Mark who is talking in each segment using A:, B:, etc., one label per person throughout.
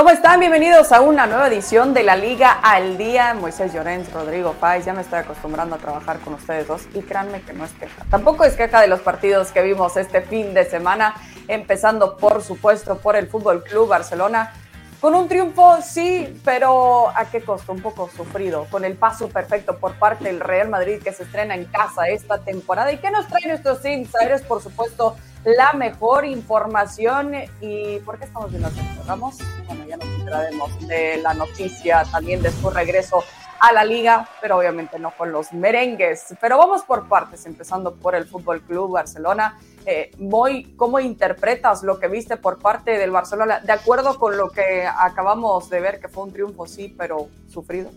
A: ¿Cómo están? Bienvenidos a una nueva edición de la Liga al Día. Moisés Llorens, Rodrigo Páez, ya me estoy acostumbrando a trabajar con ustedes dos y créanme que no es queja. Tampoco es queja de los partidos que vimos este fin de semana, empezando por supuesto por el Fútbol Club Barcelona. Con un triunfo, sí, pero ¿a qué costo? Un poco sufrido, con el paso perfecto por parte del Real Madrid que se estrena en casa esta temporada. ¿Y qué nos trae nuestros insiders? Por supuesto, la mejor información. ¿Y por qué estamos viendo esto? Vamos, bueno, ya nos entraremos de la noticia también de su regreso a la liga, pero obviamente no con los merengues. Pero vamos por partes, empezando por el Fútbol Club Barcelona. Eh, ¿cómo interpretas lo que viste por parte del Barcelona? De acuerdo con lo que acabamos de ver, que fue un triunfo, sí, pero sufrido.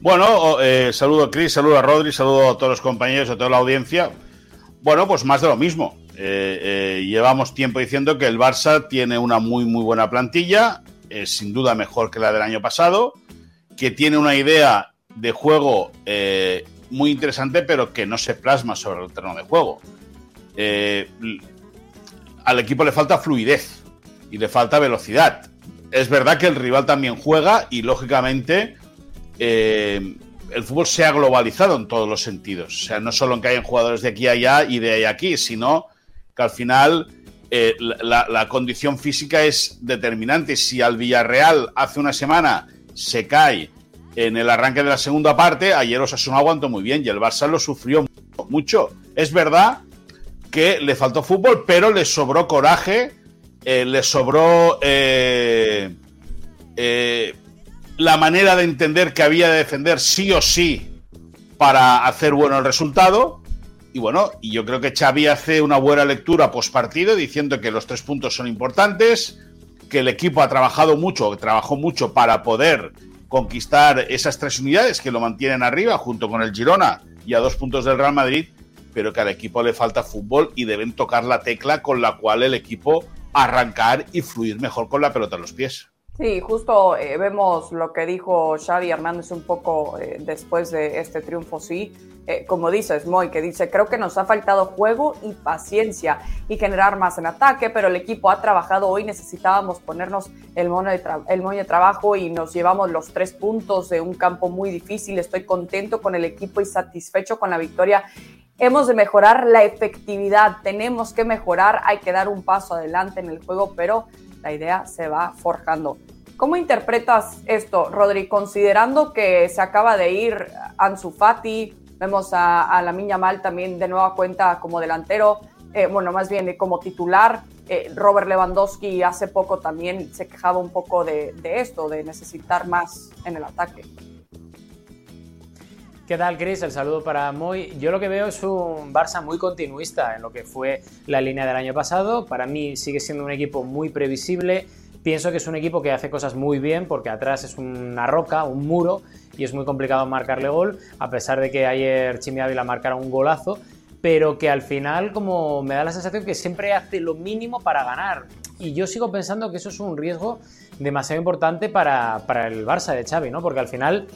B: Bueno, eh, saludo a Cris, saludo a Rodri, saludo a todos los compañeros, a toda la audiencia. Bueno, pues más de lo mismo. Eh, eh, llevamos tiempo diciendo que el Barça tiene una muy, muy buena plantilla, sin duda mejor que la del año pasado, que tiene una idea de juego eh, muy interesante, pero que no se plasma sobre el terreno de juego. al equipo le falta fluidez y le falta velocidad. Es verdad que el rival también juega y, lógicamente, el fútbol se ha globalizado en todos los sentidos. O sea, no solo en que hayan jugadores de aquí a allá y de ahí a aquí, sino que al final eh, la, condición física es determinante. Si al Villarreal hace una semana se cae en el arranque de la segunda parte, ayer Osasuna aguantó muy bien y el Barça lo sufrió mucho. Es verdad que le faltó fútbol, pero le sobró coraje, eh, le sobró eh, la manera de entender que había de defender sí o sí para hacer bueno el resultado y bueno, y yo creo que Xavi hace una buena lectura post partido diciendo que los tres puntos son importantes, que el equipo ha trabajado mucho, trabajó mucho para poder conquistar esas tres unidades que lo mantienen arriba junto con el Girona y a dos puntos del Real Madrid, pero que al equipo le falta fútbol y deben tocar la tecla con la cual el equipo arrancar y fluir mejor con la pelota en los pies.
A: Sí, justo eh, vemos lo que dijo Xavi Hernández un poco eh, después de este triunfo, sí, eh, como dices, Moy, que dice, creo que nos ha faltado juego y paciencia y generar más en ataque, pero el equipo ha trabajado. Hoy, necesitábamos ponernos el mono el mono de trabajo y nos llevamos los tres puntos de un campo muy difícil, estoy contento con el equipo y satisfecho con la victoria. Hemos de mejorar la efectividad, tenemos que mejorar, hay que dar un paso adelante en el juego, pero la idea se va forjando. ¿Cómo interpretas esto, Rodri? Considerando que se acaba de ir Ansu Fati, vemos a, la Miña Mal también de nueva cuenta como delantero, eh, bueno, más bien como titular. Eh, Robert Lewandowski hace poco también se quejaba un poco de, de esto, de necesitar más en el ataque.
C: ¿Qué tal, Chris? El saludo para Moy. Yo lo que veo es un Barça muy continuista en lo que fue la línea del año pasado. Para mí sigue siendo un equipo muy previsible. Pienso que es un equipo que hace cosas muy bien porque atrás es una roca, un muro, y es muy complicado marcarle gol, a pesar de que ayer Chimi Ávila marcara un golazo, pero que al final como me da la sensación que siempre hace lo mínimo para ganar. Y yo sigo pensando que eso es un riesgo demasiado importante para, para el Barça de Xavi, ¿no? Porque al final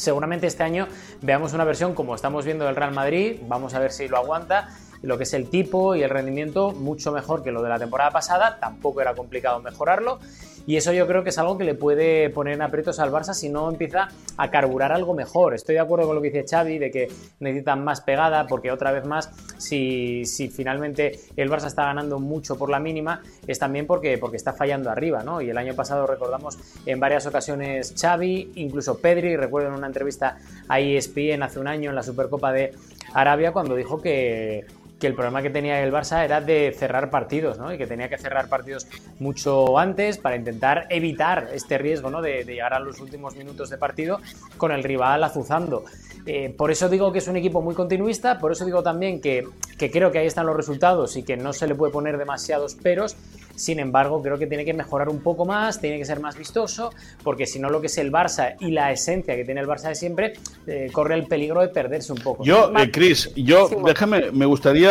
C: Seguramente este año veamos una versión como estamos viendo del Real Madrid, vamos a ver si lo aguanta. Lo que es el tipo y el rendimiento mucho mejor que lo de la temporada pasada, tampoco era complicado mejorarlo y eso yo creo que es algo que le puede poner en aprietos al Barça si no empieza a carburar algo mejor. Estoy de acuerdo con lo que dice Xavi de que necesitan más pegada porque otra vez más si, si finalmente el Barça está ganando mucho por la mínima es también porque, porque está fallando arriba, ¿no? Y el año pasado recordamos en varias ocasiones Xavi, incluso Pedri, recuerdo en una entrevista a ESPN hace un año en la Supercopa de Arabia cuando dijo que que el problema que tenía el Barça era de cerrar partidos, ¿no? Y que tenía que cerrar partidos mucho antes para intentar evitar este riesgo, ¿no? De, llegar a los últimos minutos de partido con el rival azuzando. Eh, por eso digo que es un equipo muy continuista, por eso digo también que, que creo que ahí están los resultados y que no se le puede poner demasiados peros, sin embargo, creo que tiene que mejorar un poco más, tiene que ser más vistoso, porque si no lo que es el Barça y la esencia que tiene el Barça de siempre, eh, corre el peligro de perderse un poco.
B: Yo, eh, Chris, yo, déjame, me gustaría,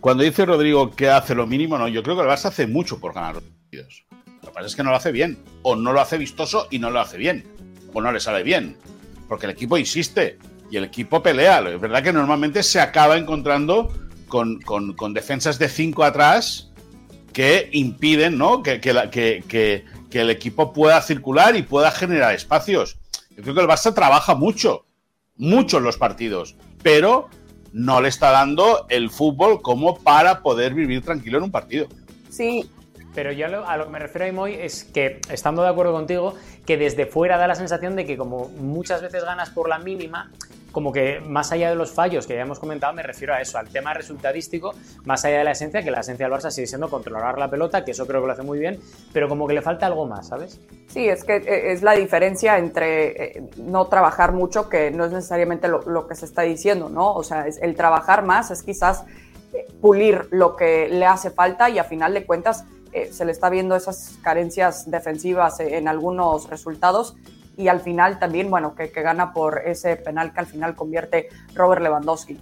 B: cuando dice Rodrigo que hace lo mínimo, no, yo creo que el Barça hace mucho por ganar los partidos. Lo que pasa es que no lo hace bien, o no lo hace vistoso y no lo hace bien, o no le sale bien, porque el equipo insiste y el equipo pelea. Es verdad que normalmente se acaba encontrando con, defensas de 5 atrás que impiden ¿no? que, que, el equipo pueda circular y pueda generar espacios. Yo creo que el Barça trabaja mucho, mucho en los partidos, pero no le está dando el fútbol como para poder vivir tranquilo en un partido.
A: Sí,
C: pero yo a lo que me refiero, Moy, es que, estando de acuerdo contigo, que desde fuera da la sensación de que como muchas veces ganas por la mínima, como que más allá de los fallos que ya hemos comentado, me refiero a eso, al tema resultadístico, más allá de la esencia, que la esencia del Barça sigue siendo controlar la pelota, que eso creo que lo hace muy bien, pero como que le falta algo más, ¿sabes?
A: Sí, es que eh, es la diferencia entre eh, no trabajar mucho, que no es necesariamente lo, que se está diciendo, ¿no? O sea, es el trabajar más es quizás eh, pulir lo que le hace falta y a final de cuentas se le está viendo esas carencias defensivas en algunos resultados y al final también, bueno, que, gana por ese penal que al final convierte Robert Lewandowski.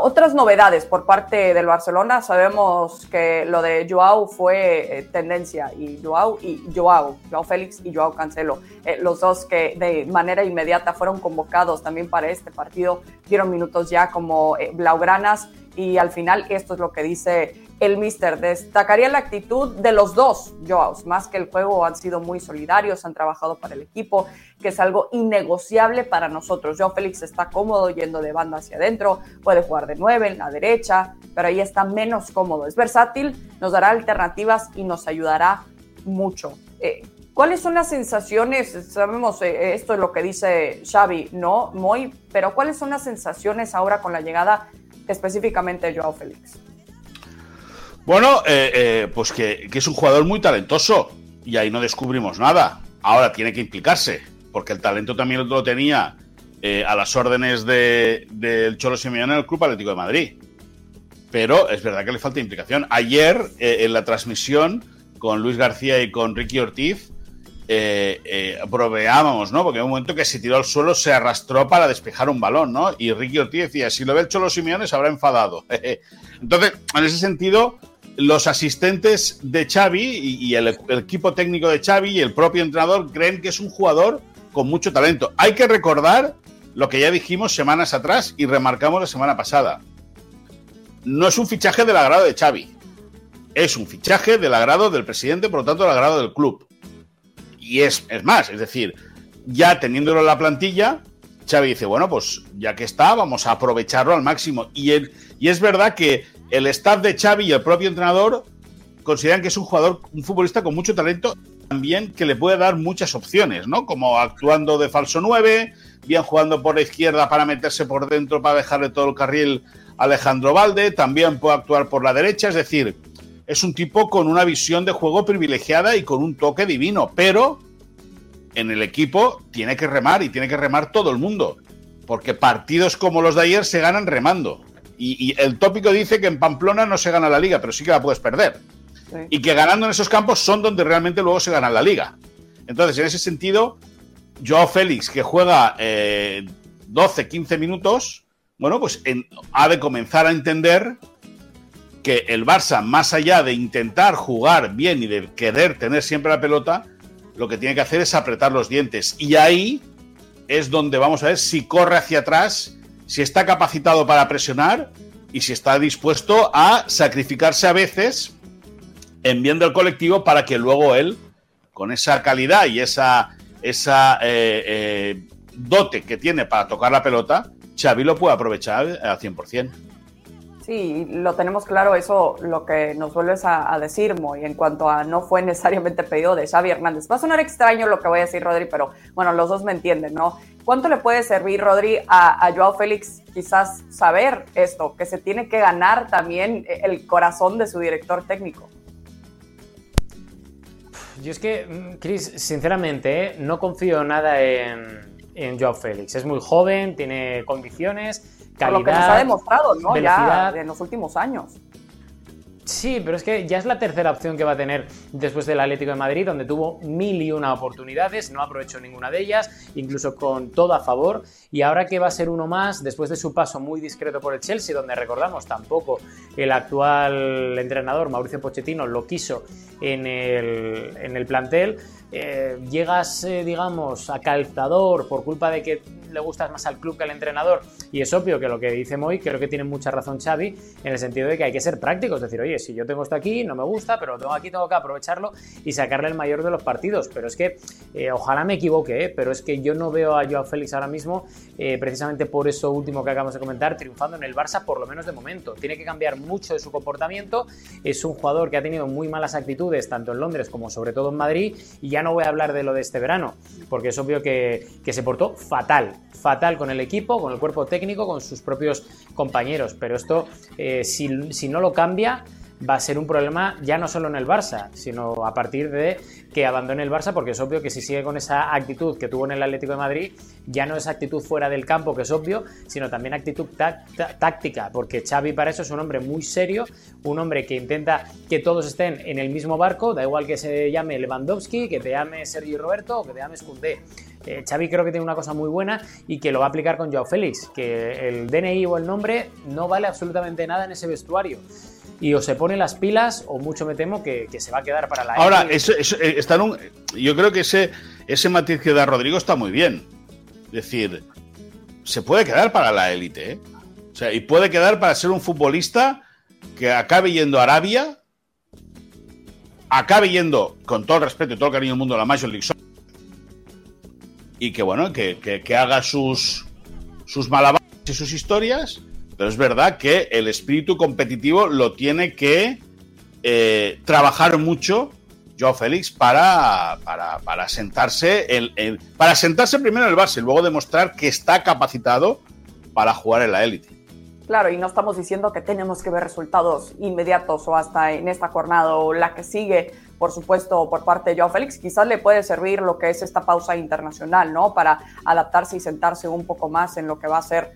A: Otras novedades por parte del Barcelona, sabemos que lo de Joao fue eh, tendencia y Joao y Joao, Joao Félix y Joao Cancelo, eh, los dos que de manera inmediata fueron convocados también para este partido, dieron minutos ya como blaugranas y al final esto es lo que dice el Mister. Destacaría la actitud de los dos Joaos, más que el juego han sido muy solidarios, han trabajado para el equipo, que es algo innegociable para nosotros. Joao Félix está cómodo yendo de banda hacia adentro, puede jugar de nueve en la derecha, pero ahí está menos cómodo. Es versátil, nos dará alternativas y nos ayudará mucho. Eh, ¿Cuáles son las sensaciones? Sabemos, eh, esto es lo que dice Xavi, ¿no? Muy, pero ¿cuáles son las sensaciones ahora con la llegada específicamente de Joao Félix?
B: Bueno, eh, eh, pues que, es un jugador muy talentoso y ahí no descubrimos nada. Ahora tiene que implicarse, porque el talento también lo tenía eh, a las órdenes del Cholo Simeone en el Club Atlético de Madrid. Pero es verdad que le falta implicación. Ayer, en la transmisión con Luis García y con Ricky Ortiz, eh, proveábamos, ¿no? Porque en un momento que se tiró al suelo se arrastró para despejar un balón, ¿no? Y Ricky Ortiz decía, si lo ve el Cholo Simeone se habrá enfadado. Entonces, en ese sentido, los asistentes de Xavi y, el, equipo técnico de Xavi y el propio entrenador creen que es un jugador con mucho talento. Hay que recordar lo que ya dijimos semanas atrás y remarcamos la semana pasada. No es un fichaje del agrado de Xavi. Es un fichaje del agrado del presidente, por lo tanto, del agrado del club. Y es, es más, es decir, ya teniéndolo en la plantilla, Xavi dice, bueno, pues ya que está, vamos a aprovecharlo al máximo. Y, y es verdad que el staff de Xavi y el propio entrenador consideran que es un jugador, un futbolista con mucho talento, también que le puede dar muchas opciones, ¿no? Como actuando de falso 9, bien jugando por la izquierda para meterse por dentro para dejarle todo el carril a Alejandro Valde, también puede actuar por la derecha, es decir, es un tipo con una visión de juego privilegiada y con un toque divino, pero en el equipo tiene que remar y tiene que remar todo el mundo, porque partidos como los de ayer se ganan remando. Y, el tópico dice que en Pamplona no se gana la liga, pero sí que la puedes perder. Y que ganando en esos campos son donde realmente luego se gana la liga. Entonces, en ese sentido, Joao Félix, que juega 12, eh, 15 minutos, bueno, pues ha de comenzar a entender que el Barça, más allá de intentar jugar bien y de querer tener siempre la pelota, lo que tiene que hacer es apretar los dientes. Y ahí es donde vamos a ver si corre hacia atrás si está capacitado para presionar y si está dispuesto a sacrificarse a veces en bien del colectivo para que luego él, con esa calidad y esa, esa eh, eh, dote que tiene para tocar la pelota, Xavi lo puede aprovechar al 100%.
A: Sí, lo tenemos claro, eso lo que nos vuelves a, decir, Moy, en cuanto a no fue necesariamente pedido de Xavi Hernández. Va a sonar extraño lo que voy a decir, Rodri, pero bueno, los dos me entienden, ¿no? ¿Cuánto le puede servir, Rodri, a, a Joao Félix quizás saber esto, que se tiene que ganar también el corazón de su director técnico?
C: Yo es que, Chris, sinceramente, ¿eh? no confío nada en, en Joao Félix. Es muy joven, tiene condiciones lo que nos
A: ha demostrado, ¿no? Ya en los últimos años.
C: Sí, pero es que ya es la tercera opción que va a tener después del Atlético de Madrid, donde tuvo mil y una oportunidades, no aprovechó ninguna de ellas, incluso con todo a favor, y ahora que va a ser uno más, después de su paso muy discreto por el Chelsea, donde recordamos tampoco el actual entrenador Mauricio Pochettino lo quiso en el, plantel, eh, llegas, eh, digamos, a calzador por culpa de que le gustas más al club que al entrenador. Y es obvio que lo que dice Moy, creo que tiene mucha razón Xavi, en el sentido de que hay que ser práctico. Es decir, oye, si yo tengo esto aquí, no me gusta, pero lo tengo aquí, tengo que aprovecharlo y sacarle el mayor de los partidos. Pero es que, eh, ojalá me equivoque, ¿eh? pero es que yo no veo a Joao Félix ahora mismo, eh, precisamente por eso último que acabamos de comentar, triunfando en el Barça, por lo menos de momento. Tiene que cambiar mucho de su comportamiento. Es un jugador que ha tenido muy malas actitudes, tanto en Londres como sobre todo en Madrid. Y ya no voy a hablar de lo de este verano, porque es obvio que, se portó fatal, fatal con el equipo, con el cuerpo técnico, con sus propios compañeros. Pero esto, eh, si, si no lo cambia, va a ser un problema ya no solo en el Barça, sino a partir de que abandone el Barça, porque es obvio que si sigue con esa actitud que tuvo en el Atlético de Madrid, ya no es actitud fuera del campo, que es obvio, sino también actitud táctica, porque Xavi para eso es un hombre muy serio, un hombre que intenta que todos estén en el mismo barco, da igual que se llame Lewandowski, que te llame Sergio Roberto o que te llame Koundé. Eh, Xavi creo que tiene una cosa muy buena y que lo va a aplicar con Joao Félix, que el DNI o el nombre no vale absolutamente nada en ese vestuario y o se pone las pilas o mucho me temo que, se va a quedar para la
B: Ahora, eso, eh, está un, yo creo que ese, ese matiz que da Rodrigo está muy bien. Es decir, se puede quedar para la élite. ¿eh? O sea, y puede quedar para ser un futbolista que acabe yendo a Arabia, acabe yendo, con todo el respeto y todo el cariño del mundo, a la Major League Soccer, y que, bueno, que, que haga sus, sus malabares y sus historias pero es verdad que el espíritu competitivo lo tiene que eh, trabajar mucho Joao Félix para, para, sentarse para sentarse primero en el base y luego demostrar que está capacitado para jugar en la élite.
A: Claro, y no estamos diciendo que tenemos que ver resultados inmediatos o hasta en esta jornada o la que sigue, por supuesto, por parte de Joao Félix. Quizás le puede servir lo que es esta pausa internacional, ¿no? Para adaptarse y sentarse un poco más en lo que va a ser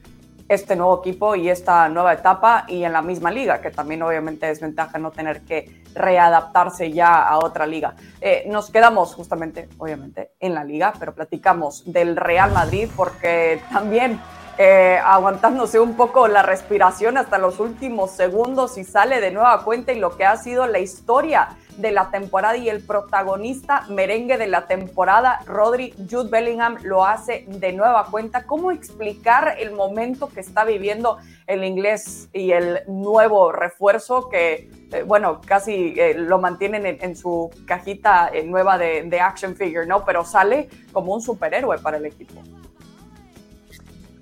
A: este nuevo equipo y esta nueva etapa y en la misma liga, que también obviamente es ventaja no tener que readaptarse ya a otra liga. Eh, nos quedamos justamente, obviamente, en la liga, pero platicamos del Real Madrid porque también eh, aguantándose un poco la respiración hasta los últimos segundos y sale de nueva cuenta y lo que ha sido la historia de la temporada y el protagonista merengue de la temporada, Rodri Jude Bellingham, lo hace de nueva cuenta. ¿Cómo explicar el momento que está viviendo el inglés y el nuevo refuerzo que, eh, bueno, casi eh, lo mantienen en, su cajita nueva de, de action figure, ¿no? Pero sale como un superhéroe para el equipo.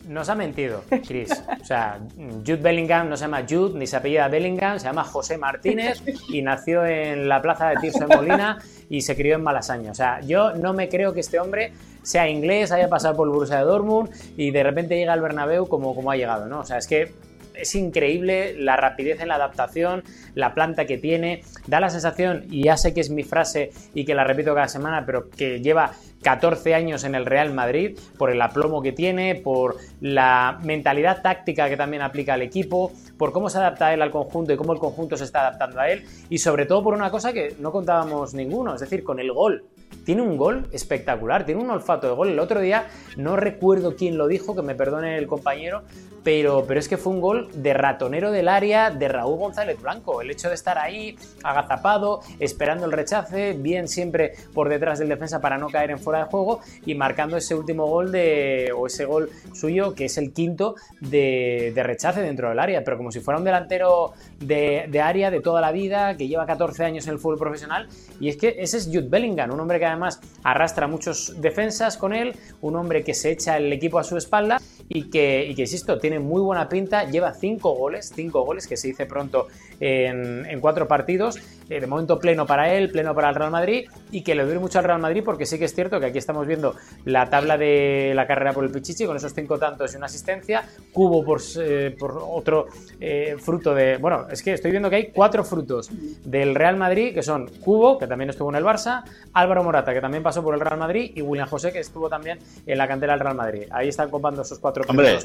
C: Nos ha mentido, Chris. O sea, Jude Bellingham no se llama Jude ni se apellida Bellingham, se llama José Martínez y nació en la plaza de Tirso en Molina y se crió en Malasaña. O sea, yo no me creo que este hombre sea inglés, haya pasado por el Borussia de Dortmund y de repente llega al Bernabéu como, como ha llegado, ¿no? O sea, es que es increíble la rapidez en la adaptación, la planta que tiene, da la sensación, y ya sé que es mi frase y que la repito cada semana, pero que lleva 14 años en el Real Madrid, por el aplomo que tiene, por la mentalidad táctica que también aplica al equipo, por cómo se adapta él al conjunto y cómo el conjunto se está adaptando a él, y sobre todo por una cosa que no contábamos ninguno, es decir, con el gol. Tiene un gol espectacular, tiene un olfato de gol. El otro día no recuerdo quién lo dijo, que me perdone el compañero, pero, pero es que fue un gol de ratonero del área de Raúl González Blanco. El hecho de estar ahí, agazapado, esperando el rechace, bien siempre por detrás del defensa para no caer en fuera de juego y marcando ese último gol de, o ese gol suyo, que es el quinto de, rechace dentro del área, pero como si fuera un delantero de, de, área de toda la vida, que lleva 14 años en el fútbol profesional. Y es que ese es Jude Bellingham, un hombre que además arrastra muchos defensas con él, un hombre que se echa el equipo a su espalda y que, y que insisto, tiene muy buena pinta, lleva cinco goles, cinco goles que se dice pronto en, cuatro partidos, eh, de momento pleno para él, pleno para el Real Madrid y que le duele mucho al Real Madrid porque sí que es cierto que aquí estamos viendo la tabla de la carrera por el Pichichi con esos cinco tantos y una asistencia, Cubo por, eh, por otro eh, fruto de, bueno, es que estoy viendo que hay cuatro frutos del Real Madrid que son Cubo, que también estuvo en el Barça, Álvaro Morata, que también pasó por el Real Madrid y William José, que estuvo también en la cantera del Real Madrid. Ahí están copando esos cuatro
B: Hombre,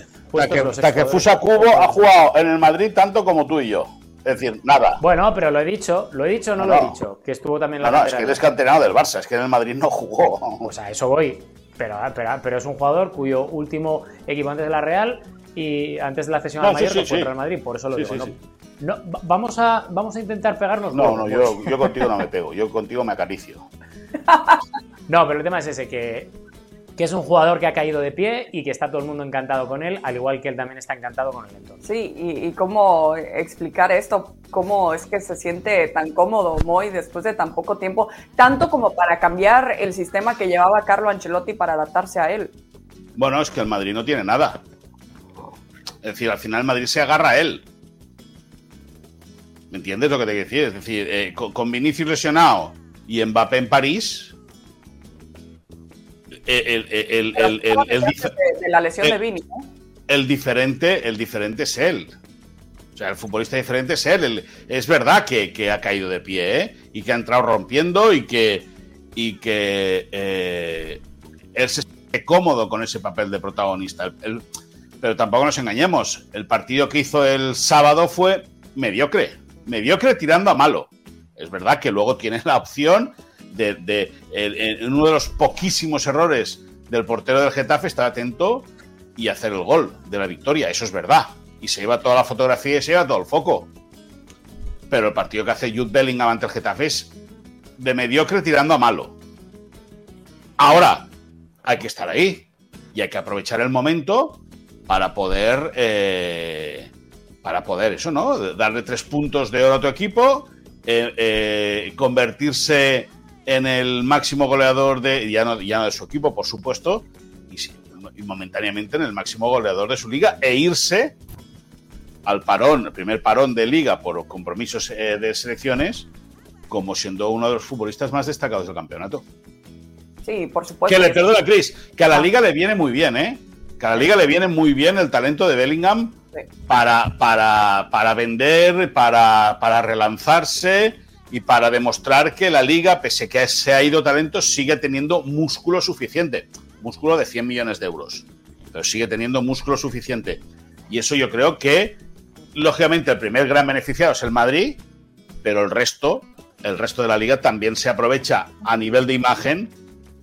B: que Fusa Cubo ha jugado en el Madrid tanto como tú y yo. Es decir, nada.
C: Bueno, pero lo he dicho, lo he dicho o no, lo he dicho, que estuvo también
B: en la No, no, es que él es canterano del Barça, es que en el Madrid no jugó.
C: Pues a eso voy. Pero, pero, pero es un jugador cuyo último equipo antes de la Real y antes de la cesión al Madrid fue el Real Madrid, por eso lo digo. No, vamos, a, vamos a intentar pegarnos.
B: No, no, yo, yo contigo no me pego, yo contigo me acaricio.
C: No, pero el tema es ese, que que es un jugador que ha caído de pie y que está todo el mundo encantado con él, al igual que él también está encantado con el entorno.
A: Sí, y, cómo explicar esto, cómo es que se siente tan cómodo Moy después de tan poco tiempo, tanto como para cambiar el sistema que llevaba Carlo Ancelotti para adaptarse a él.
B: Bueno, es que el Madrid no tiene nada. Es decir, al final el Madrid se agarra a él. ¿Me entiendes lo que te quiero decir? Es decir, eh, con, Vinicius lesionado y Mbappé en París. El, el, el,
A: de la lesión de Vini,
B: El diferente, el diferente es él. O sea, el futbolista diferente es él. es verdad que, ha caído de pie, ¿eh? Y que ha entrado rompiendo y que. Y que. Eh, él se siente cómodo con ese papel de protagonista. pero tampoco nos engañemos. El partido que hizo el sábado fue mediocre mediocre tirando a malo. Es verdad que luego tiene la opción de, en uno de los poquísimos errores del portero del Getafe, estar atento y hacer el gol de la victoria. Eso es verdad. Y se lleva toda la fotografía y se lleva todo el foco. Pero el partido que hace Jude Bellingham ante el Getafe es de mediocre tirando a malo. Ahora, hay que estar ahí. Y hay que aprovechar el momento para poder eh, para poder eso, ¿no? Darle tres puntos de oro a tu equipo, eh, eh, convertirse en el máximo goleador de, ya no, ya de su equipo, por supuesto, y, momentáneamente en el máximo goleador de su liga, e irse al parón, el primer parón de liga por compromisos eh, de selecciones, como siendo uno de los futbolistas más destacados del campeonato.
A: Sí, por supuesto.
B: Que le perdona, Chris, que a la liga le viene muy bien, ¿eh? Que a la liga le viene muy bien el talento de Bellingham para, para, para vender, para, para relanzarse y para demostrar que la liga, pese que se ha ido talento, sigue teniendo músculo suficiente. Músculo de 100 millones de euros. Pero sigue teniendo músculo suficiente. Y eso yo creo que, lógicamente, el primer gran beneficiado es el Madrid, pero el resto, el resto de la liga también se aprovecha a nivel de imagen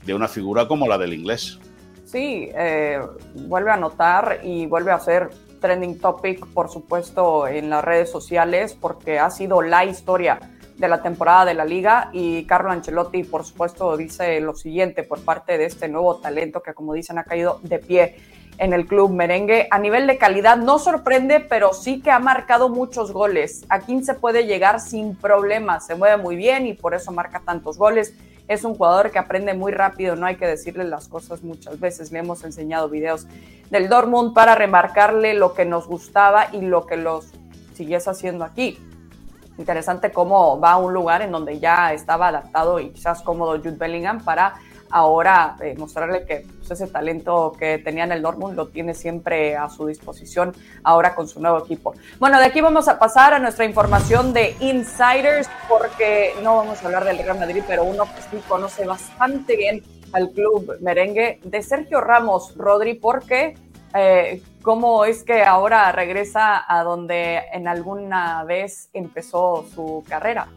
B: de una figura como la del inglés.
A: Sí, eh, vuelve a notar y vuelve a ser trending topic, por supuesto, en las redes sociales, porque ha sido la historia de la temporada de la liga y Carlo Ancelotti, por supuesto, dice lo siguiente por parte de este nuevo talento que, como dicen, ha caído de pie en el club merengue. A nivel de calidad no sorprende, pero sí que ha marcado muchos goles. A 15 puede llegar sin problemas, se mueve muy bien y por eso marca tantos goles es un jugador que aprende muy rápido, no hay que decirle las cosas muchas veces. Le hemos enseñado videos del Dortmund para remarcarle lo que nos gustaba y lo que los sigues haciendo aquí. Interesante cómo va a un lugar en donde ya estaba adaptado y quizás cómodo Jude Bellingham para ahora eh, mostrarle que pues, ese talento que tenía en el Dortmund lo tiene siempre a su disposición ahora con su nuevo equipo. Bueno, de aquí vamos a pasar a nuestra información de insiders porque no vamos a hablar del Real Madrid, pero uno que sí conoce bastante bien al club merengue de Sergio Ramos, Rodri, porque eh, cómo es que ahora regresa a donde en alguna vez empezó su carrera.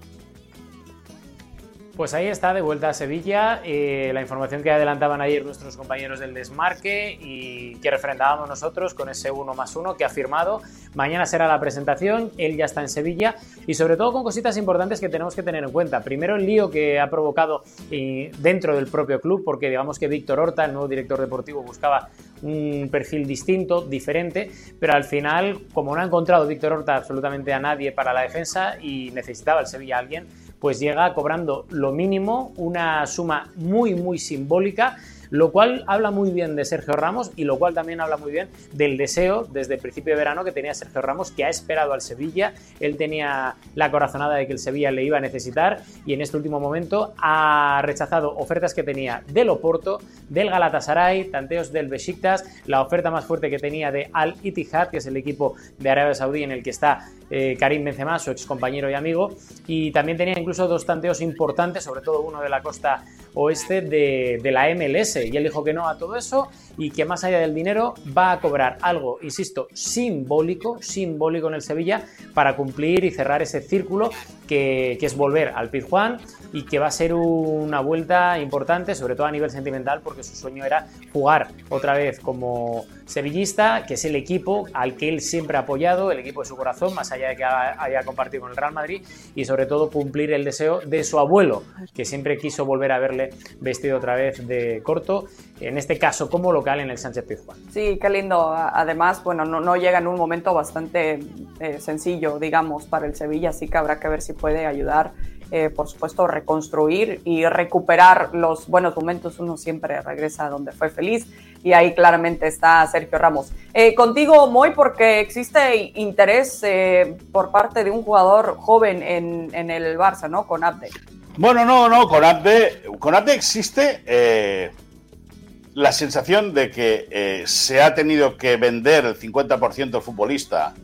C: Pues ahí está, de vuelta a Sevilla, eh, la información que adelantaban ayer nuestros compañeros del desmarque y que refrendábamos nosotros con ese 1 más 1 que ha firmado. Mañana será la presentación, él ya está en Sevilla y sobre todo con cositas importantes que tenemos que tener en cuenta. Primero el lío que ha provocado eh, dentro del propio club, porque digamos que Víctor Horta, el nuevo director deportivo, buscaba un perfil distinto, diferente, pero al final, como no ha encontrado Víctor Horta absolutamente a nadie para la defensa y necesitaba el Sevilla a alguien, pues llega cobrando lo mínimo, una suma muy, muy simbólica lo cual habla muy bien de Sergio Ramos y lo cual también habla muy bien del deseo desde el principio de verano que tenía Sergio Ramos, que ha esperado al Sevilla, él tenía la corazonada de que el Sevilla le iba a necesitar y en este último momento ha rechazado ofertas que tenía del Oporto, del Galatasaray, tanteos del Besiktas, la oferta más fuerte que tenía de Al Ittihad, que es el equipo de Arabia Saudí en el que está eh, Karim Benzema, su ex compañero y amigo, y también tenía incluso dos tanteos importantes, sobre todo uno de la costa oeste de, de la MLS, y él dijo que no a todo eso y que más allá del dinero va a cobrar algo, insisto, simbólico, simbólico en el Sevilla para cumplir y cerrar ese círculo que, es volver al Pizjuán y que va a ser una vuelta importante, sobre todo a nivel sentimental, porque su sueño era jugar otra vez como sevillista, que es el equipo al que él siempre ha apoyado, el equipo de su corazón, más allá de que haya compartido con el Real Madrid, y sobre todo cumplir el deseo de su abuelo, que siempre quiso volver a verle vestido otra vez de corto en este caso como local en el Sánchez Pizjuán.
A: Sí, qué lindo. Además, bueno, no, no llega en un momento bastante eh, sencillo, digamos, para el Sevilla, así que habrá que ver si puede ayudar eh, por supuesto, reconstruir y recuperar los buenos momentos. Uno siempre regresa a donde fue feliz y ahí claramente está Sergio Ramos. Eh, contigo, Moy, porque existe interés eh, por parte de un jugador joven en, en, el Barça, ¿no? Con Abde.
B: Bueno, no, no, con Abde, con Abde existe la sensación de que se ha tenido que vender el 50% del futbolista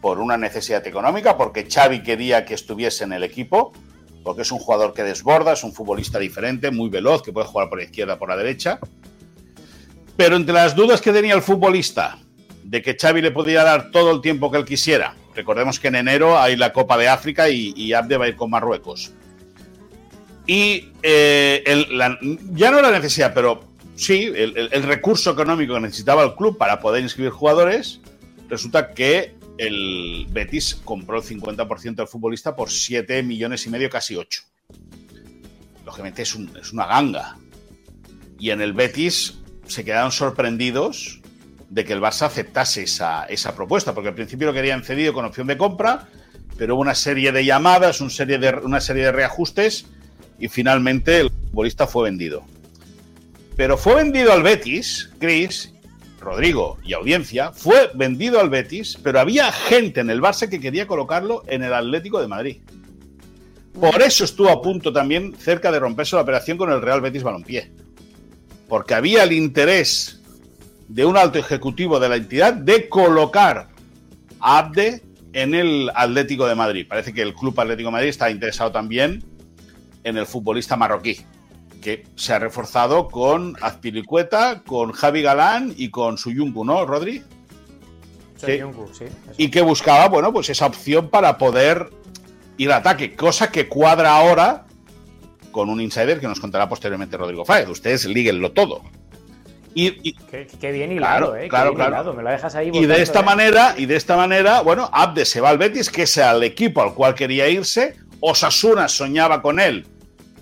B: por una necesidad económica, porque Xavi quería que estuviese en el equipo, porque es un jugador que desborda, es un futbolista diferente, muy veloz, que puede jugar por la izquierda, por la derecha. Pero entre las dudas que tenía el futbolista de que Xavi le podía dar todo el tiempo que él quisiera, recordemos que en enero hay la Copa de África y, Abde va a ir con Marruecos. Y eh, ya no la necesidad, pero sí, el recurso económico que necesitaba el club para poder inscribir jugadores, resulta que el Betis compró el 50% del futbolista por 7 millones y medio, casi 8. Lógicamente es, una ganga. Y en el Betis se quedaron sorprendidos de que el Barça aceptase esa, propuesta, porque al principio lo querían cedido con opción de compra, pero hubo una serie de llamadas, una serie de, una serie de reajustes y finalmente el futbolista fue vendido. Pero fue vendido al Betis, Chris, Rodrigo y audiencia, fue vendido al Betis, pero había gente en el Barça que quería colocarlo en el Atlético de Madrid. Por eso estuvo a punto también cerca de romperse la operación con el Real Betis Balompié. Porque había el interés de un alto ejecutivo de la entidad de colocar a Abde en el Atlético de Madrid. Parece que el Club Atlético de Madrid está interesado también en el futbolista marroquí que se ha reforzado con Azpilicueta, con Javi Galán y con Suyuncu, ¿no, Rodri?
C: Suyuncu, sí.
B: y que buscaba, bueno, pues esa opción para poder ir al ataque, cosa que cuadra ahora con un insider que nos contará posteriormente Rodrigo Fáez. Ustedes líguenlo todo.
C: Y, qué, bien hilado, eh.
B: Claro, claro. Me lo dejas ahí y de esta ¿eh? manera, y de esta manera, bueno, Abde se va al Betis, que es el equipo al cual quería irse. Osasuna soñaba con él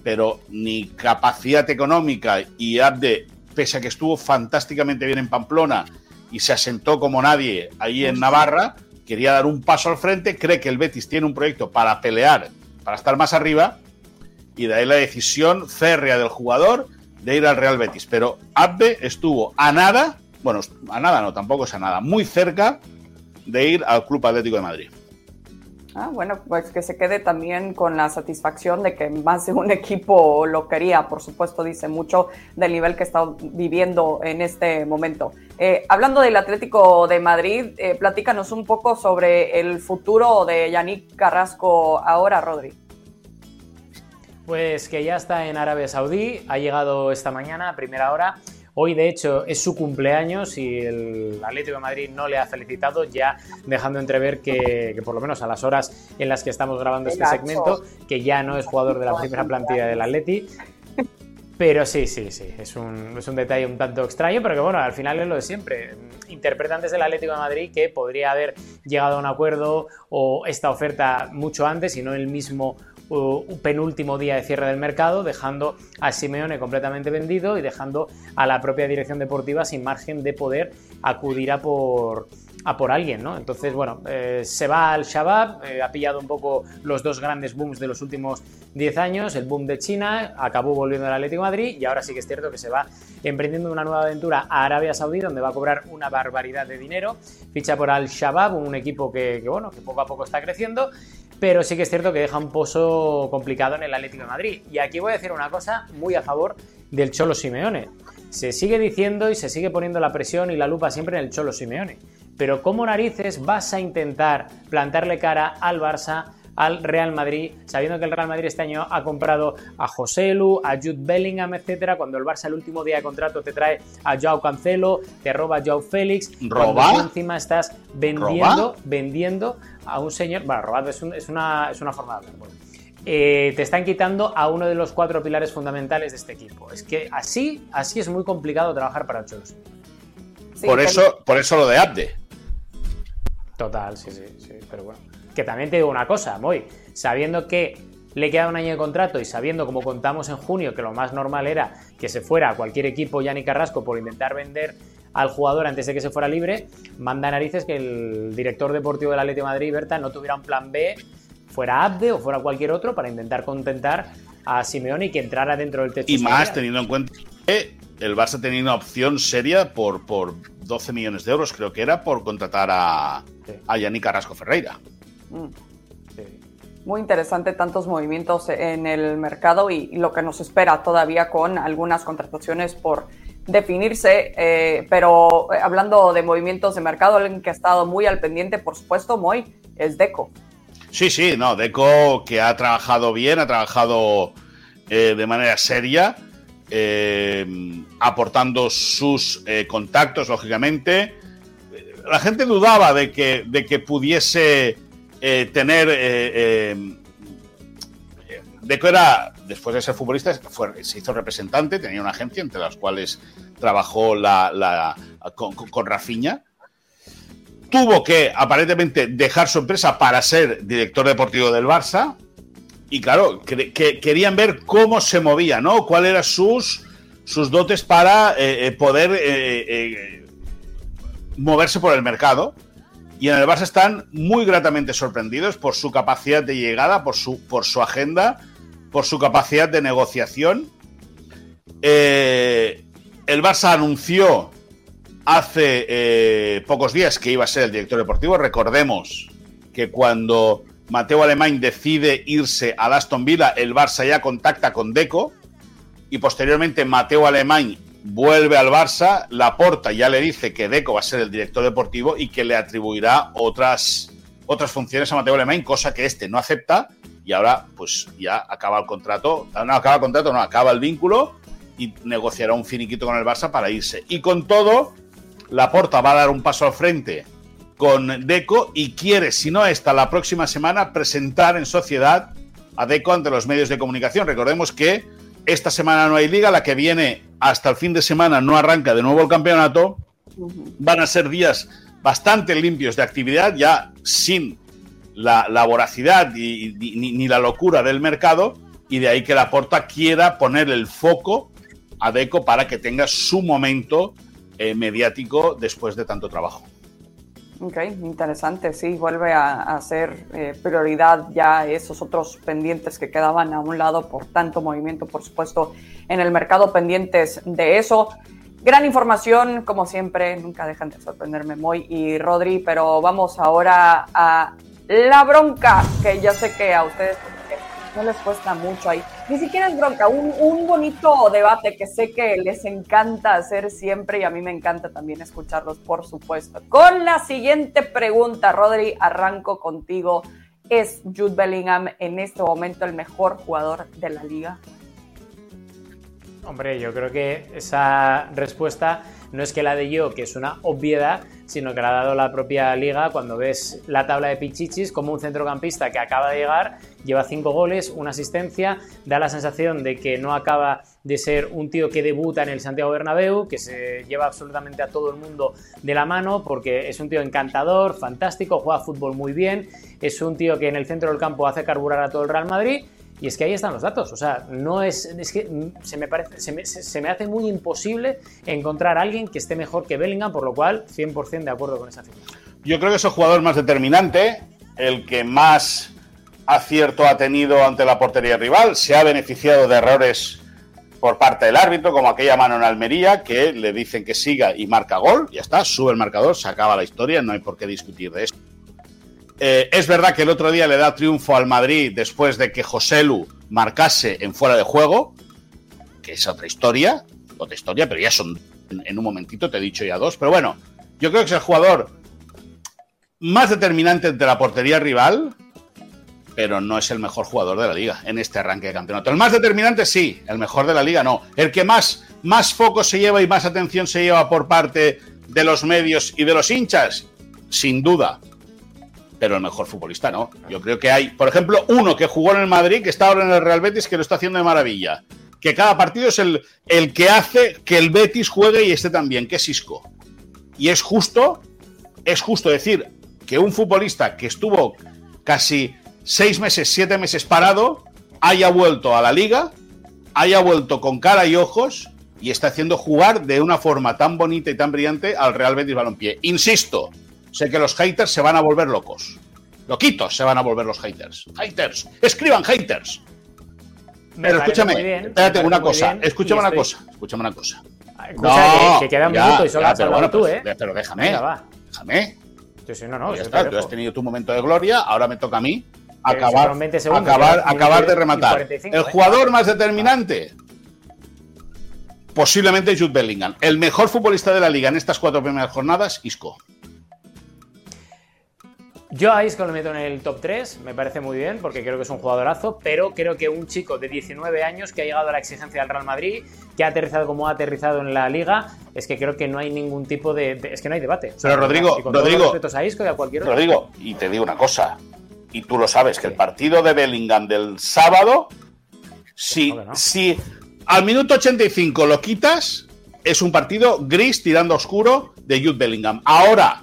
B: pero ni capacidad económica y Abde, pese a que estuvo fantásticamente bien en Pamplona y se asentó como nadie ahí en Navarra, quería dar un paso al frente, cree que el Betis tiene un proyecto para pelear, para estar más arriba, y de ahí la decisión férrea del jugador de ir al Real Betis. Pero Abde estuvo a nada, bueno, a nada no, tampoco es a nada, muy cerca de ir al Club Atlético de Madrid.
A: Ah, bueno, pues que se quede también con la satisfacción de que más de un equipo lo quería. Por supuesto, dice mucho del nivel que está viviendo en este momento. Eh, hablando del Atlético de Madrid, eh, platícanos un poco sobre el futuro de Yannick Carrasco ahora, Rodri.
C: Pues que ya está en Arabia Saudí, ha llegado esta mañana a primera hora. Hoy, de hecho, es su cumpleaños y el Atlético de Madrid no le ha felicitado, ya dejando entrever que, por lo menos a las horas en las que estamos grabando este segmento, que ya no es jugador de la primera plantilla del Atleti. Pero sí, sí, sí, es un, es un detalle un tanto extraño, pero que bueno, al final es lo de siempre. Interpretan desde el Atlético de Madrid que podría haber llegado a un acuerdo o esta oferta mucho antes y no el mismo penúltimo día de cierre del mercado, dejando a Simeone completamente vendido y dejando a la propia dirección deportiva sin margen de poder acudir a por, a por alguien, ¿no? Entonces, bueno, eh, se va al Shabab, eh, ha pillado un poco los dos grandes booms de los últimos 10 años, el boom de China, acabó volviendo al Atlético de Madrid y ahora sí que es cierto que se va emprendiendo una nueva aventura a Arabia Saudí, donde va a cobrar una barbaridad de dinero, ficha por Al Shabab, un equipo que, que bueno, que poco a poco está creciendo pero sí que es cierto que deja un pozo complicado en el Atlético de Madrid. Y aquí voy a decir una cosa muy a favor del Cholo Simeone. Se sigue diciendo y se sigue poniendo la presión y la lupa siempre en el Cholo Simeone. Pero ¿cómo narices vas a intentar plantarle cara al Barça al Real Madrid, sabiendo que el Real Madrid este año ha comprado a José Lu, a Jude Bellingham, etcétera, cuando el Barça el último día de contrato te trae a Joao Cancelo, te roba a Joao Félix,
B: ¿Roba?
C: Cuando encima estás vendiendo, vendiendo a un señor, bueno, robado es, una, es una forma de hablar, eh, te están quitando a uno de los cuatro pilares fundamentales de este equipo. Es que así, así es muy complicado trabajar para Cholos.
B: por, eso, por eso lo de Abde.
C: Total, sí, sí, sí, pero bueno. Que también te digo una cosa, Moy, sabiendo que le queda un año de contrato y sabiendo, como contamos en junio, que lo más normal era que se fuera a cualquier equipo Yanni Carrasco por intentar vender al jugador antes de que se fuera libre, manda narices que el director deportivo del Atlético de Madrid, Berta, no tuviera un plan B, fuera Abde o fuera cualquier otro, para intentar contentar a Simeone y que entrara dentro del techo.
B: Y más teniendo en cuenta que el Barça tenía una opción seria por, por 12 millones de euros, creo que era, por contratar a, a Yannick Carrasco Ferreira. Mm.
A: Muy interesante tantos movimientos en el mercado y, lo que nos espera todavía con algunas contrataciones por definirse, eh, pero eh, hablando de movimientos de mercado, alguien que ha estado muy al pendiente, por supuesto, Moy, es Deco.
B: Sí, sí, no, Deco que ha trabajado bien, ha trabajado eh, de manera seria, aportando sus contactos, lógicamente. La gente dudaba de que, de que pudiese tener... Deco era, después de ser futbolista, se hizo representante, tenía una agencia entre las cuales trabajó la, con, con Rafiña tuvo que aparentemente dejar su empresa para ser director deportivo del Barça. Y claro, que, querían ver cómo se movía, ¿no? Cuáles eran sus, sus dotes para eh, eh, poder eh, moverse por el mercado. Y en el Barça están muy gratamente sorprendidos por su capacidad de llegada, por su, por su agenda, por su capacidad de negociación. el Barça anunció hace eh, pocos días que iba a ser el director deportivo. Recordemos que cuando Mateo Alemán decide irse a Aston Villa, el Barça ya contacta con Deco y posteriormente Mateo Alemán vuelve al Barça, Laporta ya le dice que Deco va a ser el director deportivo y que le atribuirá otras, otras funciones a Mateo Alemán, cosa que este no acepta y ahora pues ya acaba el contrato, no acaba el contrato, no, acaba el vínculo y negociará un finiquito con el Barça para irse. Y con todo, Laporta va a dar un paso al frente con Deco y quiere, si no esta, la próxima semana presentar en sociedad a Deco ante los medios de comunicación. Recordemos que esta semana no hay liga, la que viene hasta el fin de semana no arranca de nuevo el campeonato. Van a ser días bastante limpios de actividad, ya sin la, voracidad ni, ni, la locura del mercado, y de ahí que Laporta quiera poner el foco a Deco para que tenga su momento eh, mediático después de tanto trabajo.
A: Ok, interesante, sí, vuelve a, ser eh, prioridad ya esos otros pendientes que quedaban a un lado por tanto movimiento, por supuesto, en el mercado pendientes de eso. Gran información, como siempre, nunca dejan de sorprenderme Moy y Rodri, pero vamos ahora a la bronca, que ya sé que a ustedes no les cuesta mucho ahí. Ni siquiera es bronca, un, bonito debate que sé que les encanta hacer siempre y a mí me encanta también escucharlos, por supuesto. Con la siguiente pregunta, Rodri, arranco contigo. ¿Es Jude Bellingham en este momento el mejor jugador de la liga?
C: Hombre, yo creo que esa respuesta no es que la de yo, que es una obviedad, sino que la ha dado la propia liga cuando ves la tabla de Pichichis como un centrocampista que acaba de llegar, lleva cinco goles, una asistencia, da la sensación de que no acaba de ser un tío que debuta en el Santiago Bernabéu, que se lleva absolutamente a todo el mundo de la mano porque es un tío encantador, fantástico, juega fútbol muy bien, es un tío que en el centro del campo hace carburar a todo el Real Madrid y es que ahí están los datos. O sea, no es. Es que se me, parece, se me, hace muy imposible encontrar a alguien que esté mejor que Bellingham, por lo cual 100% de acuerdo con esa cifra.
B: Yo creo que es el jugador más determinante, el que más acierto ha tenido ante la portería rival, se ha beneficiado de errores por parte del árbitro, como aquella mano en Almería, que le dicen que siga y marca gol, ya está, sube el marcador, se acaba la historia, no hay por qué discutir de eso. Eh, es verdad que el otro día le da triunfo al Madrid después de que Joselu marcase en fuera de juego, que es otra historia, otra historia, pero ya son en un momentito, te he dicho ya dos. Pero bueno, yo creo que es el jugador más determinante de la portería rival, pero no es el mejor jugador de la liga en este arranque de campeonato. El más determinante sí, el mejor de la liga no. El que más, más foco se lleva y más atención se lleva por parte de los medios y de los hinchas, sin duda pero el mejor futbolista no. Yo creo que hay, por ejemplo, uno que jugó en el Madrid, que está ahora en el Real Betis, que lo está haciendo de maravilla. Que cada partido es el, el que hace que el Betis juegue y esté también, que es Isco. Y es justo, es justo decir que un futbolista que estuvo casi seis meses, siete meses parado, haya vuelto a la liga, haya vuelto con cara y ojos y está haciendo jugar de una forma tan bonita y tan brillante al Real Betis Balompié. Insisto, sé que los haters se van a volver locos. Loquitos se van a volver los haters. Haters, escriban haters. Pero escúchame, espérate una cosa, escúchame una cosa, escúchame una cosa.
C: no, que, queda un minuto y solo has
B: pero
C: tú, ¿eh?
B: Pero déjame, déjame.
C: Sí, no, no,
B: ya está, tú has tenido tu momento de gloria, ahora me toca a mí acabar, acabar, acabar de rematar. el ¿eh? jugador más determinante, posiblemente Jude Bellingham. El mejor futbolista de la liga en estas cuatro primeras jornadas, Isco.
C: Yo a Isco lo meto en el top 3, me parece muy bien, porque creo que es un jugadorazo, pero creo que un chico de 19 años que ha llegado a la exigencia del Real Madrid, que ha aterrizado como ha aterrizado en la liga, es que creo que no hay ningún tipo de. es que no hay debate.
B: pero Rodrigo, Rodrigo.
C: a Isco y a cualquier otro.
B: Rodrigo, y te digo una cosa, y tú lo sabes, que el partido de Bellingham del sábado, si, si al minuto 85 lo quitas, es un partido gris tirando oscuro de Jude Bellingham. Ahora,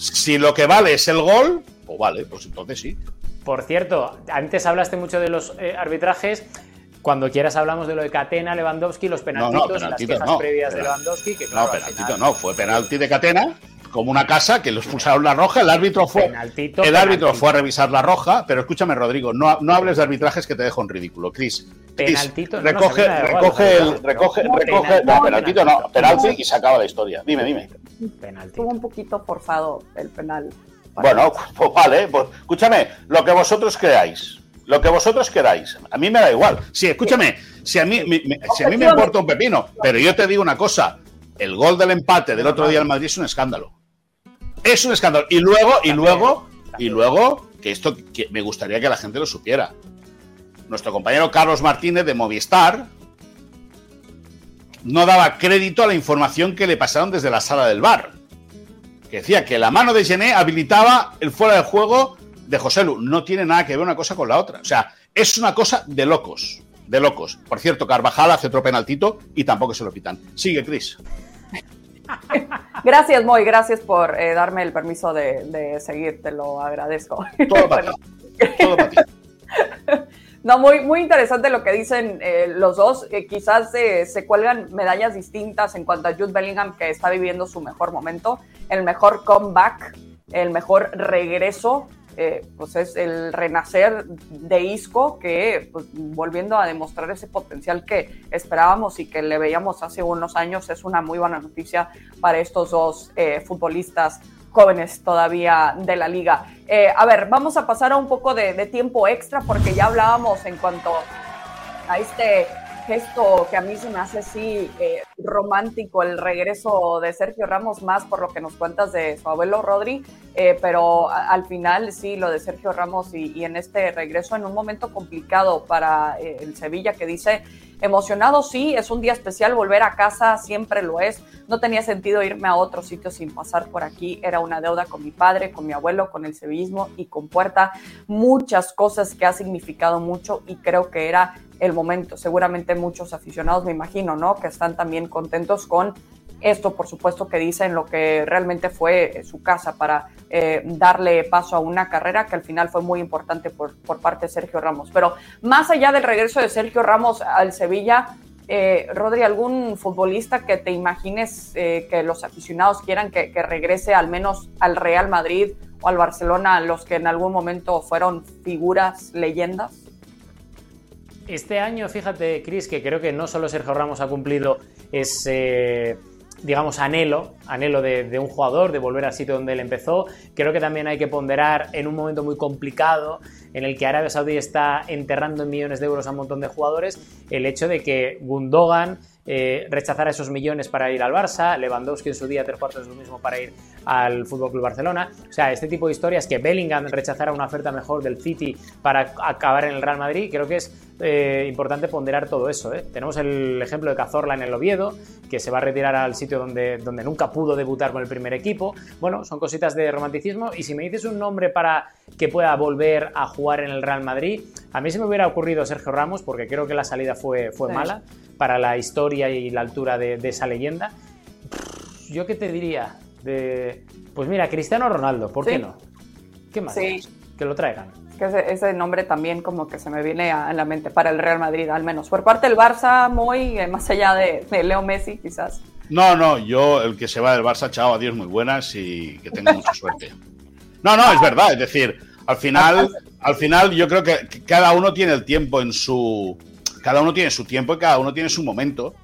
B: si lo que vale es el gol, pues vale, pues entonces sí.
C: Por cierto, antes hablaste mucho de los eh, arbitrajes. Cuando quieras hablamos de lo de Catena, Lewandowski, los penaltitos, las quejas previas de Lewandowski. Que,
B: no, penaltito no, fue penalti de Catena como una casa que los expulsaron la roja, el árbitro fue el árbitro fue a revisar la roja, pero escúchame Rodrigo, no, no hables de arbitrajes que te dejo en ridículo, Chris.
C: Penaltito,
B: recoge, recoge, el, recoge, recoge, no, penaltito no, penalti y se acaba la historia. Dime, dime.
A: Estuvo un poquito forzado el penal.
B: Bueno, pues vale, pues escúchame, lo que vosotros creáis. Lo que vosotros queráis. A mí me da igual. Sí, escúchame, si a mí, si a mí me importa un pepino, pero yo te digo una cosa, el gol del empate del otro día al Madrid es un escándalo. Es un escándalo. Y luego, y luego, y luego, que esto que me gustaría que la gente lo supiera. Nuestro compañero Carlos Martínez de Movistar no daba crédito a la información que le pasaron desde la sala del bar. Que decía que la mano de Gené habilitaba el fuera de juego de José Lu. No tiene nada que ver una cosa con la otra. O sea, es una cosa de locos. De locos. Por cierto, Carvajal hace otro penaltito y tampoco se lo pitan. Sigue, Cris.
A: Gracias, Moy, gracias por eh, darme el permiso de, seguir, te lo agradezco.
B: Todo para ti.
A: No, muy, muy interesante lo que dicen eh, los dos. quizás eh, se cuelgan medallas distintas en cuanto a Jude Bellingham, que está viviendo su mejor momento, el mejor comeback, el mejor regreso eh, pues es el renacer de Isco, que pues, volviendo a demostrar ese potencial que esperábamos y que le veíamos hace unos años, es una muy buena noticia para estos dos futbolistas jóvenes todavía de la liga. Eh, a ver, vamos a pasar a un poco de, tiempo extra porque ya hablábamos en cuanto a este gesto que a mí se me hace así eh, romántico, el regreso de Sergio Ramos, más por lo que nos cuentas de su abuelo Rodri, eh, pero al final sí, lo de Sergio Ramos y, en este regreso en un momento complicado para el Sevilla que dice, emocionado sí, es un día especial, volver a casa siempre lo es, no tenía sentido irme a otro sitio sin pasar por aquí, era una deuda con mi padre, con mi abuelo, con el sevillismo y con Puerta, muchas cosas que ha significado mucho y creo que era el momento. Seguramente muchos aficionados, me imagino, ¿no? Que están también contentos con esto, por supuesto, que dicen lo que realmente fue eh, su casa para eh, darle paso a una carrera que al final fue muy importante por, por, parte de Sergio Ramos. Pero más allá del regreso de Sergio Ramos al Sevilla, eh, Rodri, ¿algún futbolista que te imagines que los aficionados quieran que, que, regrese al menos al Real Madrid o al Barcelona, los que en algún momento fueron figuras, leyendas?
C: Este año, fíjate, Cris, que creo que no solo Sergio Ramos ha cumplido ese digamos, anhelo, anhelo de, un jugador, de volver al sitio donde él empezó. Creo que también hay que ponderar en un momento muy complicado en el que Arabia Saudí está enterrando en millones de euros a un montón de jugadores, el hecho de que Gundogan eh, rechazar esos millones para ir al Barça, Lewandowski en su día tres cuartos lo mismo para ir al Fútbol Club Barcelona. O sea, este tipo de historias que Bellingham rechazara una oferta mejor del City para acabar en el Real Madrid, creo que es eh, importante ponderar todo eso. ¿eh? Tenemos el ejemplo de Cazorla en el Oviedo, que se va a retirar al sitio donde, donde nunca pudo debutar con el primer equipo. Bueno, son cositas de romanticismo. Y si me dices un nombre para que pueda volver a jugar en el Real Madrid, a mí se me hubiera ocurrido Sergio Ramos, porque creo que la salida fue, fue mala para la historia y la altura de, esa leyenda. ¿Yo qué te diría? De, pues mira, Cristiano Ronaldo, ¿por qué no? ¿Qué más? Que lo traigan.
A: que ese, nombre también como que se me viene a, la mente para el Real Madrid, al menos. Por parte del Barça, muy eh, más allá de, Leo Messi, quizás.
B: No, no, yo el que se va del Barça, chao, adiós, muy buenas y que tenga mucha suerte. No, no, es verdad, es decir, al final, al final yo creo que cada uno tiene el tiempo en su... Cada uno tiene su tiempo y cada uno tiene su momento.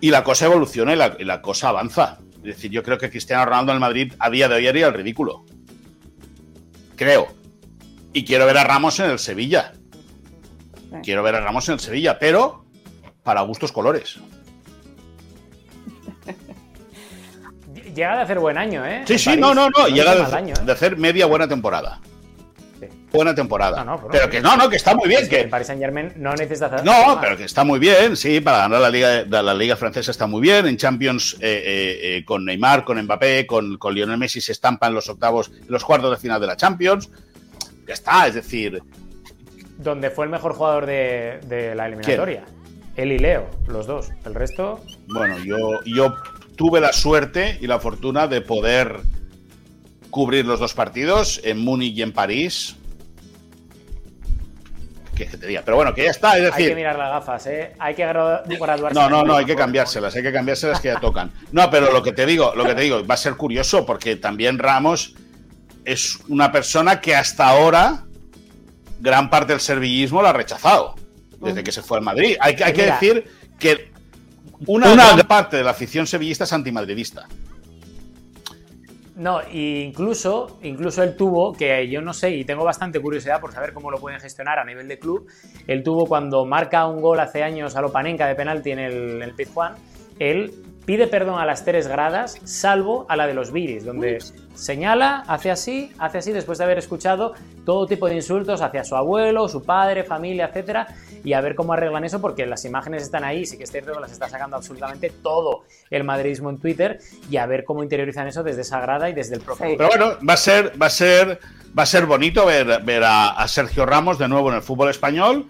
B: Y la cosa evoluciona y la, cosa avanza. Es decir, yo creo que Cristiano Ronaldo en el Madrid a día de hoy haría el ridículo. Creo. Y quiero ver a Ramos en el Sevilla. Quiero ver a Ramos en el Sevilla, pero para gustos colores.
C: Llega de hacer buen año, ¿eh?
B: Sí, sí, no, no, no. Llega ¿eh? de, hacer media buena temporada. Buena temporada. pero que no, no, que está muy bien. que
C: el Paris Saint Germain no necesita hacer.
B: No, pero que está muy bien, sí, para ganar la liga, la liga francesa está muy bien. En Champions, eh, eh, con Neymar, con Mbappé, con, con Lionel Messi se estampan los octavos, los cuartos de final de la Champions. Ya está, es decir.
C: Donde fue el mejor jugador de, la eliminatoria. Él y Leo, los dos. El resto.
B: Bueno, yo, yo tuve la suerte y la fortuna de poder cubrir los dos partidos en Múnich y en París. ¿Qué te diga? Pero bueno, que ya está. Es decir,
C: hay que mirar las gafas, ¿eh? Hay que graduarse.
B: No, no, no, hay que cambiárselas, hay que cambiárselas que ya tocan. No, pero lo que te digo, lo que te digo, va a ser curioso porque también Ramos es una persona que hasta ahora gran parte del servillismo lo ha rechazado desde que se fue al Madrid. Hay, hay que decir que una, gran parte de la afición sevillista es antimadridista.
C: No, incluso, incluso él tuvo, que yo no sé, y tengo bastante curiosidad por saber cómo lo pueden gestionar a nivel de club, él tuvo cuando marca un gol hace años a Lopanenka de penalti en el, el Pizjuán, él pide perdón a las tres gradas, salvo a la de los Viris, donde señala, hace así, hace así, después de haber escuchado todo tipo de insultos hacia su abuelo, su padre, familia, etcétera, y a ver cómo arreglan eso, porque las imágenes están ahí, sí que es cierto que las está sacando absolutamente todo el madridismo en Twitter, y a ver cómo interiorizan eso desde esa grada y desde el propio.
B: Pero bueno, va a ser, va a ser, va a ser bonito ver, ver a, a Sergio Ramos de nuevo en el fútbol español,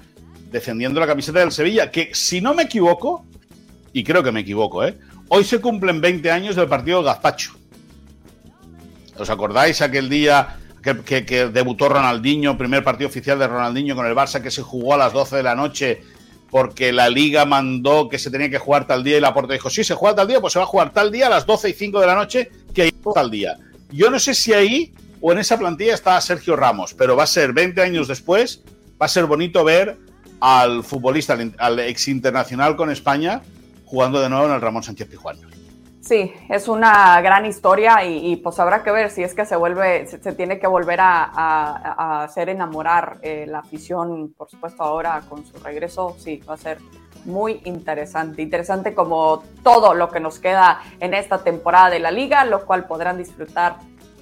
B: defendiendo la camiseta del Sevilla, que si no me equivoco, y creo que me equivoco, ¿eh? Hoy se cumplen 20 años del partido Gazpacho. ¿Os acordáis aquel día que, debutó Ronaldinho, primer partido oficial de Ronaldinho con el Barça que se jugó a las 12 de la noche porque la liga mandó que se tenía que jugar tal día y la puerta dijo, sí, se juega tal día, pues se va a jugar tal día a las 12 y 5 de la noche que hay tal día. Yo no sé si ahí o en esa plantilla está Sergio Ramos, pero va a ser 20 años después, va a ser bonito ver al futbolista, al ex internacional con España, jugando de nuevo en el Ramón Sánchez Pijuán.
A: Sí, es una gran historia y, pues habrá que ver si es que se vuelve, se, tiene que volver a, hacer enamorar eh, la afición, por supuesto ahora con su regreso, sí, va a ser muy interesante, interesante como todo lo que nos queda en esta temporada de la liga, lo cual podrán disfrutar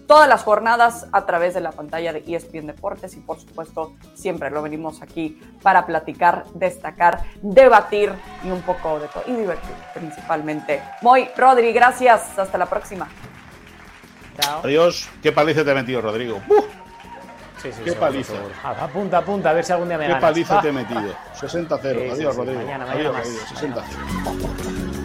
A: todas las jornadas a través de la pantalla de ESPN Deportes y por supuesto siempre lo venimos aquí para platicar, destacar, debatir y un poco de todo y divertir principalmente. Muy Rodri, gracias, hasta la próxima.
B: Chao. Adiós, qué paliza te he metido Rodrigo.
C: Sí, sí, qué paliza. Apunta, apunta, a ver si algún día me
B: Qué paliza te he metido. 60-0. adiós, Rodrigo. Mañana, mañana adiós, adiós. 60-0.